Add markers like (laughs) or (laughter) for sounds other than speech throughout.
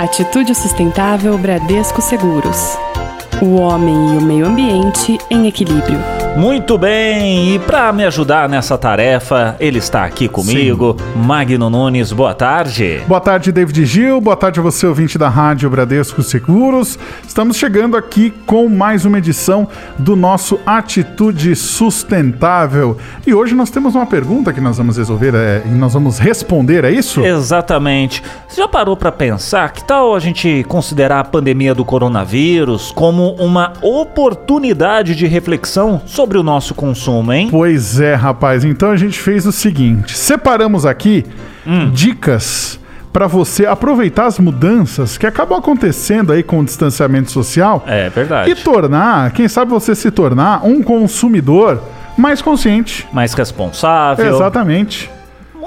Atitude Sustentável Bradesco Seguros. O homem e o meio ambiente em equilíbrio. Muito bem, e para me ajudar nessa tarefa, ele está aqui comigo, Sim. Magno Nunes. Boa tarde. Boa tarde, David Gil. Boa tarde a você, ouvinte da Rádio Bradesco Seguros. Estamos chegando aqui com mais uma edição do nosso Atitude Sustentável. E hoje nós temos uma pergunta que nós vamos resolver é, e nós vamos responder, é isso? Exatamente. Você já parou para pensar que tal a gente considerar a pandemia do coronavírus como uma oportunidade de reflexão sobre sobre o nosso consumo, hein? Pois é, rapaz. Então a gente fez o seguinte: separamos aqui hum. dicas para você aproveitar as mudanças que acabam acontecendo aí com o distanciamento social. É verdade. E tornar, quem sabe você se tornar um consumidor mais consciente, mais responsável. Exatamente.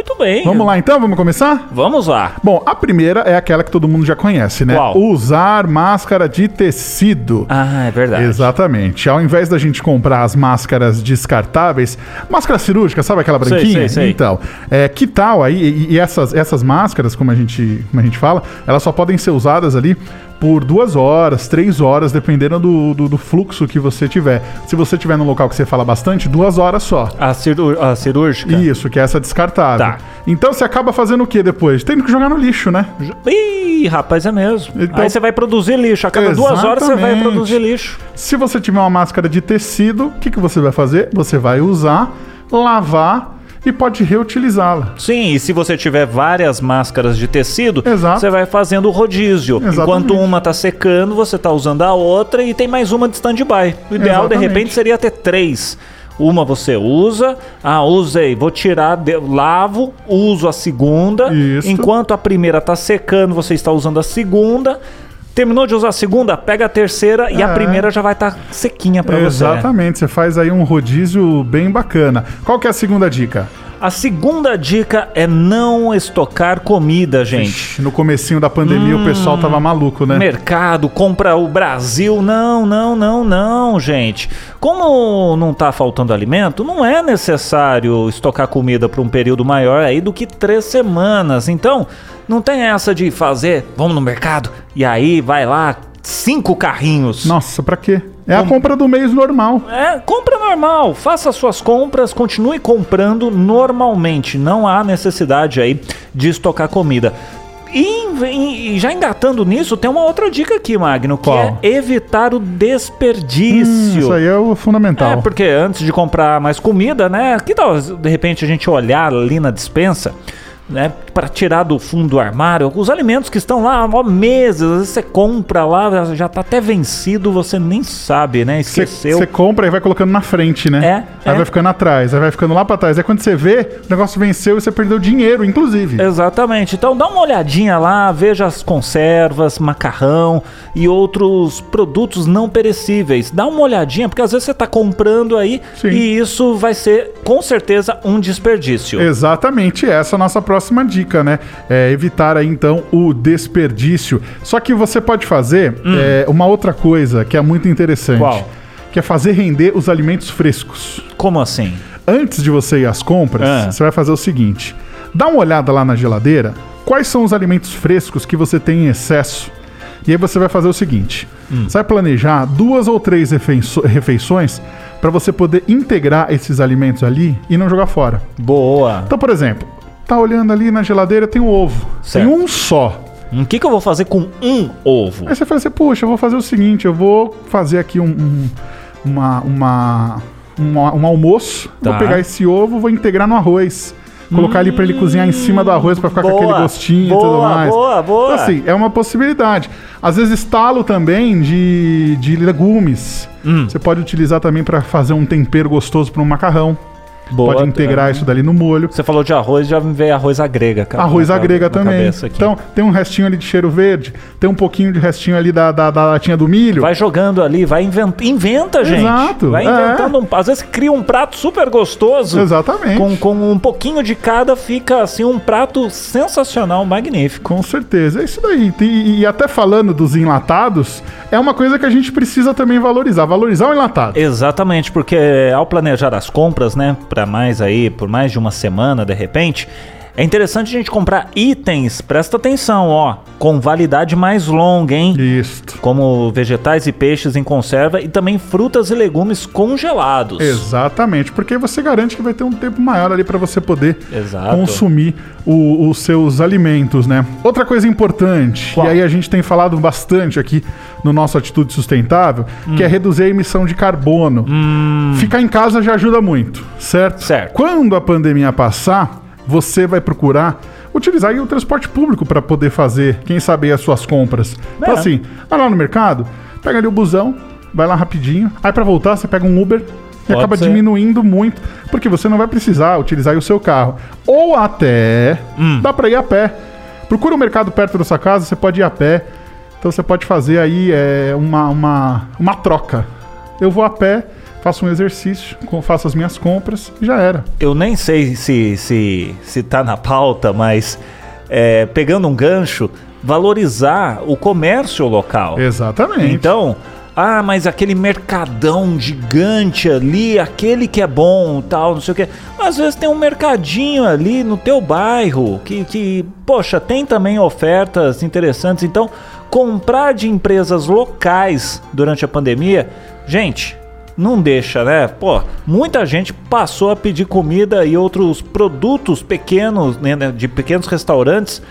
Muito bem. Vamos lá então, vamos começar? Vamos lá. Bom, a primeira é aquela que todo mundo já conhece, né? Qual? Usar máscara de tecido. Ah, é verdade. Exatamente. Ao invés da gente comprar as máscaras descartáveis, máscara cirúrgica, sabe aquela branquinha? Sei, sei, sei. Então, é, que tal aí? E, e essas, essas máscaras, como a, gente, como a gente fala, elas só podem ser usadas ali por duas horas, três horas, dependendo do, do, do, fluxo que você tiver. Se você tiver num local que você fala bastante, duas horas só. A, ciru a cirúrgica? Isso, que é essa descartável. Tá. Então você acaba fazendo o que depois? Tendo que jogar no lixo, né? Ih, rapaz, é mesmo. Então, Aí você vai produzir lixo. A cada exatamente. duas horas você vai produzir lixo. Se você tiver uma máscara de tecido, o que, que você vai fazer? Você vai usar, lavar e pode reutilizá-la. Sim, e se você tiver várias máscaras de tecido, Exato. você vai fazendo o rodízio. Exatamente. Enquanto uma está secando, você está usando a outra e tem mais uma de stand-by. O ideal, Exatamente. de repente, seria ter três. Uma você usa, ah, usei, vou tirar, de, lavo, uso a segunda. Isso. Enquanto a primeira está secando, você está usando a segunda. Terminou de usar a segunda, pega a terceira é. e a é. primeira já vai estar tá sequinha para você. Exatamente, você faz aí um rodízio bem bacana. Qual que é a segunda dica? A segunda dica é não estocar comida, gente. No comecinho da pandemia hum, o pessoal tava maluco, né? Mercado, compra o Brasil. Não, não, não, não, gente. Como não tá faltando alimento, não é necessário estocar comida por um período maior aí do que três semanas. Então, não tem essa de fazer, vamos no mercado, e aí vai lá, cinco carrinhos. Nossa, pra quê? É a compra do mês normal. É, compra normal. Faça suas compras, continue comprando normalmente. Não há necessidade aí de estocar comida. E, já engatando nisso, tem uma outra dica aqui, Magno, que Qual? é evitar o desperdício. Hum, isso aí é o fundamental. É, porque antes de comprar mais comida, né? Que tal, de repente, a gente olhar ali na dispensa né, para tirar do fundo do armário os alimentos que estão lá há meses. Às vezes você compra lá, já está até vencido, você nem sabe, né? Esqueceu. Você compra e vai colocando na frente, né? É. Aí é. vai ficando atrás, aí vai ficando lá para trás. Aí quando você vê, o negócio venceu e você perdeu dinheiro, inclusive. Exatamente. Então dá uma olhadinha lá, veja as conservas, macarrão e outros produtos não perecíveis. Dá uma olhadinha, porque às vezes você está comprando aí Sim. e isso vai ser com certeza um desperdício. Exatamente. Essa é a nossa próxima próxima dica, né? É evitar aí então o desperdício. Só que você pode fazer hum. é, uma outra coisa que é muito interessante. Qual? Que é fazer render os alimentos frescos. Como assim? Antes de você ir às compras, ah. você vai fazer o seguinte: dá uma olhada lá na geladeira, quais são os alimentos frescos que você tem em excesso. E aí você vai fazer o seguinte: hum. você vai planejar duas ou três refeições para você poder integrar esses alimentos ali e não jogar fora. Boa. Então, por exemplo, tá olhando ali na geladeira, tem um ovo. Certo. Tem um só. O que, que eu vou fazer com um ovo? Aí você fala assim, puxa, eu vou fazer o seguinte, eu vou fazer aqui um, um uma, uma, uma, um almoço, tá. vou pegar esse ovo, vou integrar no arroz. Colocar hum, ali para ele cozinhar em cima do arroz para ficar boa, com aquele gostinho boa, e tudo mais. Boa, boa. Então, assim, é uma possibilidade. Às vezes, talo também de, de legumes. Hum. Você pode utilizar também para fazer um tempero gostoso para um macarrão. Boa, pode integrar é. isso dali no molho. Você falou de arroz, já me veio arroz à grega, cara. Arroz à grega também. Então, tem um restinho ali de cheiro verde, tem um pouquinho de restinho ali da, da, da latinha do milho. Vai jogando ali, vai inventa, inventa gente. Exato. Vai inventando, é. um, às vezes cria um prato super gostoso. Exatamente. Com, com um pouquinho de cada fica assim um prato sensacional, magnífico. Com certeza, é isso daí. E, e até falando dos enlatados, é uma coisa que a gente precisa também valorizar, valorizar o enlatado. Exatamente, porque ao planejar as compras, né, pra para mais aí por mais de uma semana de repente, É interessante a gente comprar itens, presta atenção, ó, com validade mais longa, hein? Isso. Como vegetais e peixes em conserva e também frutas e legumes congelados. Exatamente, porque você garante que vai ter um tempo maior ali para você poder Exato. consumir o, os seus alimentos, né? Outra coisa importante, Qual? e aí a gente tem falado bastante aqui no nosso Atitude Sustentável, Hum. que é reduzir a emissão de carbono. Ficar em casa já ajuda muito, certo? Certo. Quando a pandemia passar, você vai procurar utilizar o transporte público para poder fazer, quem sabe, as suas compras. Então É. assim, vai lá no mercado, pega ali o busão, vai lá rapidinho, aí para voltar você pega um Uber e Pode acaba ser. diminuindo muito, porque você não vai precisar utilizar aí o seu carro. Ou até Hum. dá para ir a pé. Procura um mercado perto da sua casa, você pode ir a pé. Então você pode fazer aí é, uma, uma, uma troca. Eu vou a pé, faço um exercício, faço as minhas compras e já era. Eu nem sei se, se, se tá na pauta, mas é, pegando um gancho, valorizar o comércio local. Exatamente. Então, ah, mas aquele mercadão gigante ali, aquele que é bom, tal, não sei o quê. Às vezes tem um mercadinho ali no teu bairro que, que poxa, tem também ofertas interessantes. Então, comprar de empresas locais durante a pandemia, gente, não deixa, né? Pô, muita gente passou a pedir comida e outros produtos pequenos, né, né, de pequenos restaurantes,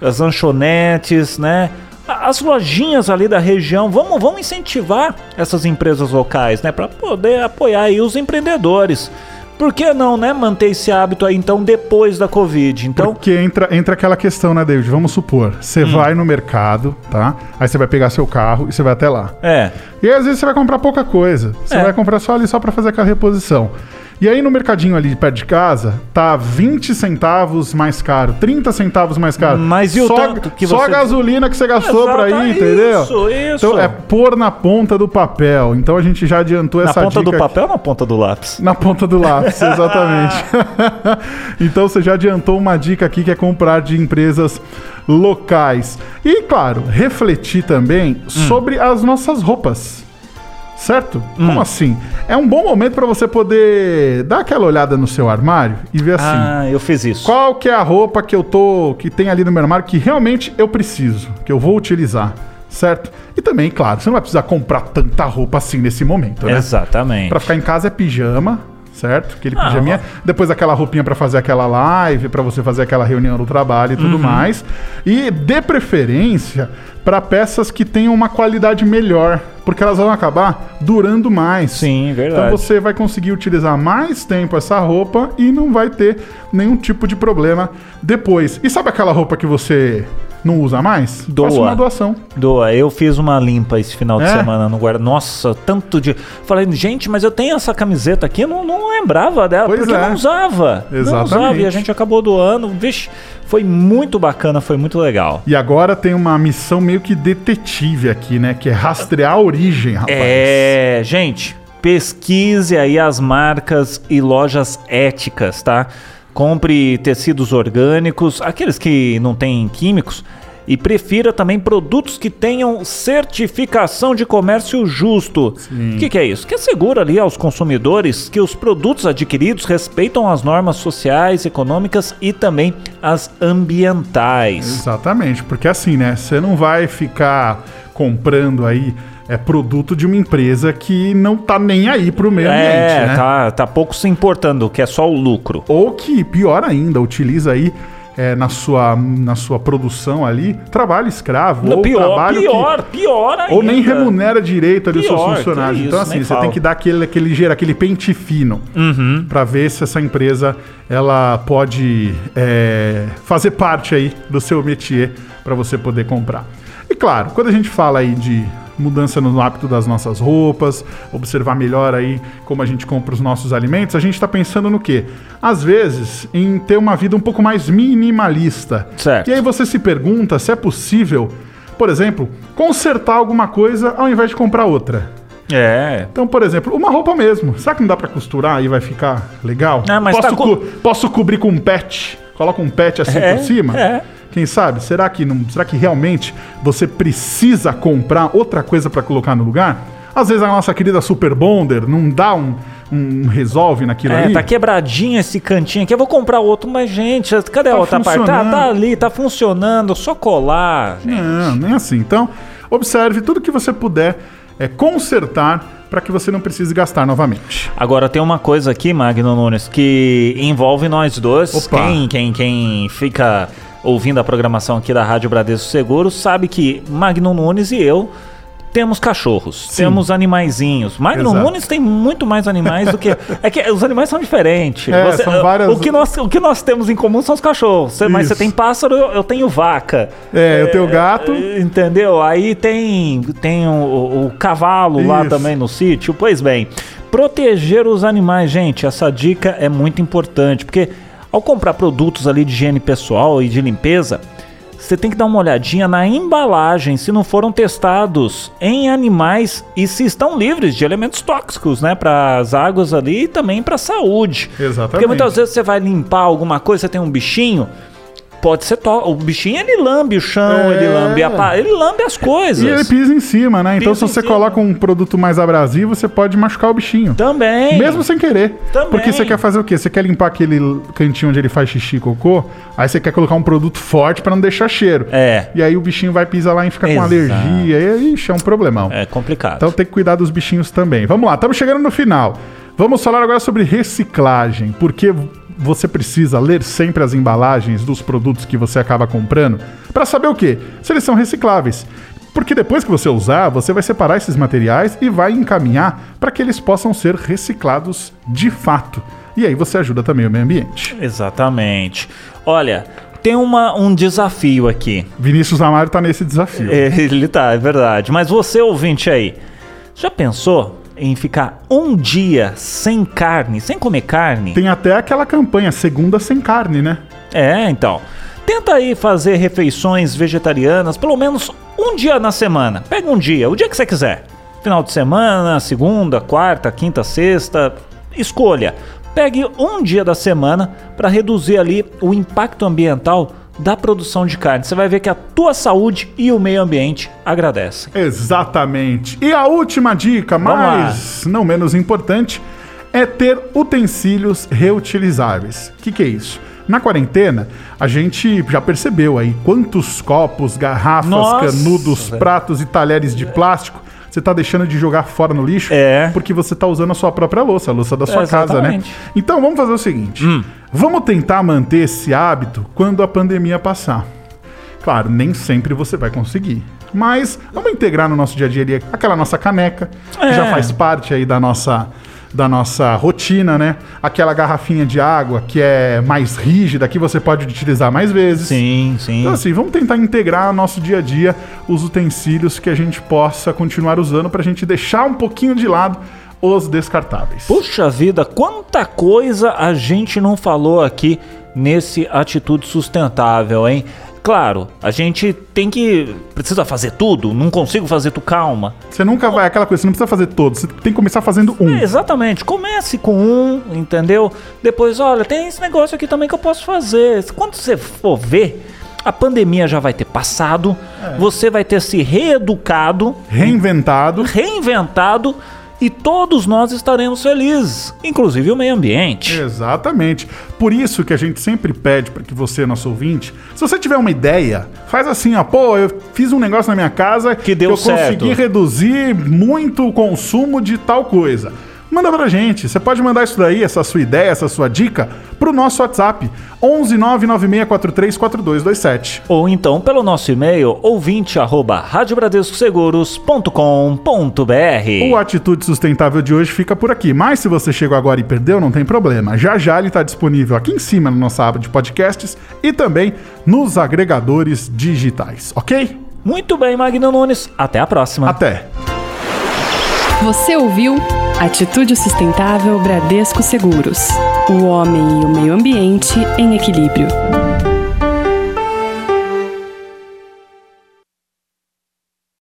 as lanchonetes, né? As lojinhas ali da região, vamos, vamos incentivar essas empresas locais, né? Para poder apoiar aí os empreendedores. Por que não, né? Manter esse hábito aí, então, depois da Covid. Então, Porque entra, entra aquela questão, né, David? Vamos supor, você Hum. vai no mercado, tá? Aí você vai pegar seu carro e você vai até lá. é. E aí, às vezes você vai comprar pouca coisa. Você É. vai comprar só ali só pra fazer aquela reposição. E aí no mercadinho ali perto de casa, tá 20 centavos mais caro, 30 centavos mais caro. Mas e o só, tanto que Só você- a gasolina que você gastou pra Exato, ir, entendeu? isso, isso. Então é pôr na ponta do papel. Então a gente já adiantou Na essa ponta do dica papel ou na ponta do lápis? na ponta do lápis, (laughs) exatamente. (laughs) então você já adiantou uma dica aqui que é comprar de empresas locais. E, claro, refletir também sobre as nossas roupas. Certo? Como assim? É um bom momento para você poder dar aquela olhada no seu armário e ver assim. Ah, eu fiz isso. Qual que é a roupa que eu tô que tem ali no meu armário que realmente eu preciso, que eu vou utilizar, certo? E também, claro, você não vai precisar comprar tanta roupa assim nesse momento, né? Exatamente. Pra ficar em casa é pijama, certo? Aquele Ah, pijaminha. Depois aquela roupinha pra fazer aquela live, pra você fazer aquela reunião do trabalho e Uhum. tudo mais. E dê preferência pra peças que tenham uma qualidade melhor, porque elas vão acabar durando mais. Sim, verdade. Então você vai conseguir utilizar mais tempo essa roupa e não vai ter nenhum tipo de problema depois. E sabe aquela roupa que você não usa mais? Doa. Faça uma doação. Doa, eu fiz uma limpa esse final de É? semana no guarda. Nossa, tanto de. Falei, gente, mas eu tenho essa camiseta aqui, eu não, não lembrava dela, Pois porque é. eu não usava. Não usava. Exatamente. E a gente acabou doando. Vixe, foi muito bacana, foi muito legal. E agora tem uma missão meio que detetive aqui, né? Que é rastrear a origem, rapaz. É, gente, pesquise aí as marcas e lojas éticas, tá? Compre tecidos orgânicos, aqueles que não têm químicos, e prefira também produtos que tenham certificação de comércio justo. O que, que é isso? Que assegura ali aos consumidores que os produtos adquiridos respeitam as normas sociais, econômicas e também as ambientais. Exatamente, porque assim, né? Você não vai ficar comprando aí é, produto de uma empresa que não tá nem aí pro meio ambiente, É, né? tá, tá pouco se importando, que é só o lucro. Ou que, pior ainda, utiliza aí é, na, sua, na sua produção ali trabalho escravo. Não, ou pior, trabalho que- pior, pior ainda. Ou nem remunera direito ali os seus Pior, funcionários. então, isso, assim, nem você tem falo. que dar aquele, aquele ligeiro, aquele pente fino Uhum. para ver se essa empresa ela pode é, fazer parte aí do seu métier para você poder comprar. E claro, quando a gente fala aí de mudança no hábito das nossas roupas, observar melhor aí como a gente compra os nossos alimentos, a gente está pensando no quê? Às vezes, em ter uma vida um pouco mais minimalista. Certo. E aí você se pergunta se é possível, por exemplo, consertar alguma coisa ao invés de comprar outra. É. Então, por exemplo, uma roupa mesmo. Será que não dá pra costurar e vai ficar legal? Ah, mas posso, tá co- co- posso cobrir com um patch? Coloca um patch assim É, por cima? é. Quem sabe? Será que não? Será que realmente você precisa comprar outra coisa pra colocar no lugar? Às vezes a nossa querida Super Bonder não dá um, um resolve naquilo É, ali. tá quebradinho esse cantinho aqui. Eu vou comprar outro, mas, gente, cadê a Tá outra parte? Tá, tá ali, tá funcionando, só colar. gente. Não, nem assim. Então, observe tudo que você puder é, consertar para que você não precise gastar novamente. Agora tem uma coisa aqui, Magno Nunes, que envolve nós dois. Opa. Quem, quem, quem fica ouvindo a programação aqui da Rádio Bradesco Seguros sabe que Magno Nunes e eu temos cachorros, Sim. temos animaizinhos. Magno Exato. Nunes tem muito mais animais do que. É que os animais são diferentes. É, são várias- o, que nós, o que nós temos em comum são os cachorros. Você- mas você tem pássaro, eu, eu tenho vaca. É, eu tenho gato. Entendeu? Aí tem, tem o, o- o cavalo lá Isso. também no sítio. Pois bem, proteger os animais, gente, essa dica é muito importante, porque ao comprar produtos ali de higiene pessoal e de limpeza, você tem que dar uma olhadinha na embalagem se não foram testados em animais e se estão livres de elementos tóxicos, né, para as águas ali e também para a saúde. Exatamente. Porque muitas vezes você vai limpar alguma coisa, você tem um bichinho, pode ser tó- o bichinho ele lambe o chão, É. ele lambe a pa- ele lambe as coisas. E ele pisa em cima, né? Então, Pisa se você coloca um produto mais abrasivo, você pode machucar o bichinho. Também. Mesmo sem querer. Também. Porque você quer fazer o quê? Você quer limpar aquele cantinho onde ele faz xixi e cocô, aí você quer colocar um produto forte pra não deixar cheiro. É. E aí o bichinho vai pisar lá e fica com Exato. alergia. E aí, ixi, é um problemão. É complicado. Então tem que cuidar dos bichinhos também. Vamos lá, estamos chegando no final. Vamos falar agora sobre reciclagem. Porque você precisa ler sempre as embalagens dos produtos que você acaba comprando para saber o quê? Se eles são recicláveis. Porque depois que você usar, você vai separar esses materiais e vai encaminhar para que eles possam ser reciclados de fato. E aí você ajuda também o meio ambiente. Exatamente. Olha, tem uma, um desafio aqui. Vinícius Amaro tá nesse desafio. É, (laughs) Ele tá, é verdade. Mas você, ouvinte aí, já pensou em ficar um dia sem carne, sem comer carne? Tem até aquela campanha Segunda Sem Carne, né? É, então. Tenta aí fazer refeições vegetarianas, pelo menos um dia na semana. Pega um dia, o dia que você quiser. Final de semana, segunda, quarta, quinta, sexta. Escolha. Pegue um dia da semana para reduzir ali o impacto ambiental da produção de carne. Você vai ver que a tua saúde e o meio ambiente agradecem. Exatamente. E a última dica, Vamos mas não menos importante, é ter utensílios reutilizáveis. O que, que é isso? Na quarentena, a gente já percebeu aí quantos copos, garrafas, Nossa, canudos, velho. pratos e talheres de plástico você tá deixando de jogar fora no lixo É. porque você tá usando a sua própria louça, a louça da sua É, casa, né? Hum. Então vamos fazer o seguinte: vamos tentar manter esse hábito quando a pandemia passar. Claro, nem sempre você vai conseguir. Mas vamos integrar no nosso dia a dia ali aquela nossa caneca, que É. já faz parte aí da nossa, da nossa rotina, né? Aquela garrafinha de água que é mais rígida, que você pode utilizar mais vezes. Sim, sim. Então, assim, vamos tentar integrar no nosso dia a dia os utensílios que a gente possa continuar usando para a gente deixar um pouquinho de lado os descartáveis. Puxa vida, quanta coisa a gente não falou aqui nesse Atitude Sustentável, hein? Claro, a gente tem que. Precisa fazer tudo? Não consigo fazer tu calma. Você nunca vai, aquela coisa, você não precisa fazer todos, você tem que começar fazendo um. É, exatamente, comece com um, entendeu? Depois, olha, tem esse negócio aqui também que eu posso fazer. Quando você for ver, a pandemia já vai ter passado, você vai ter se reeducado, Reinventado. reinventado e todos nós estaremos felizes, inclusive o meio ambiente. Exatamente. Por isso que a gente sempre pede para que você, nosso ouvinte, se você tiver uma ideia, faz assim, ó, pô, eu fiz um negócio na minha casa Que deu eu certo. consegui reduzir muito o consumo de tal coisa. Manda pra gente. Você pode mandar isso daí, essa sua ideia, essa sua dica, pro nosso WhatsApp 11 99643 4227. Ou então pelo nosso e-mail ouvinte arroba radiobradescoseguros.com.br O Atitude Sustentável de hoje fica por aqui, mas se você chegou agora e perdeu, não tem problema. Já já ele está disponível aqui em cima na nossa aba de podcasts e também nos agregadores digitais, ok? Muito bem, Magno Nunes. Até a próxima. Até! Você ouviu Atitude Sustentável Bradesco Seguros. O homem e o meio ambiente em equilíbrio.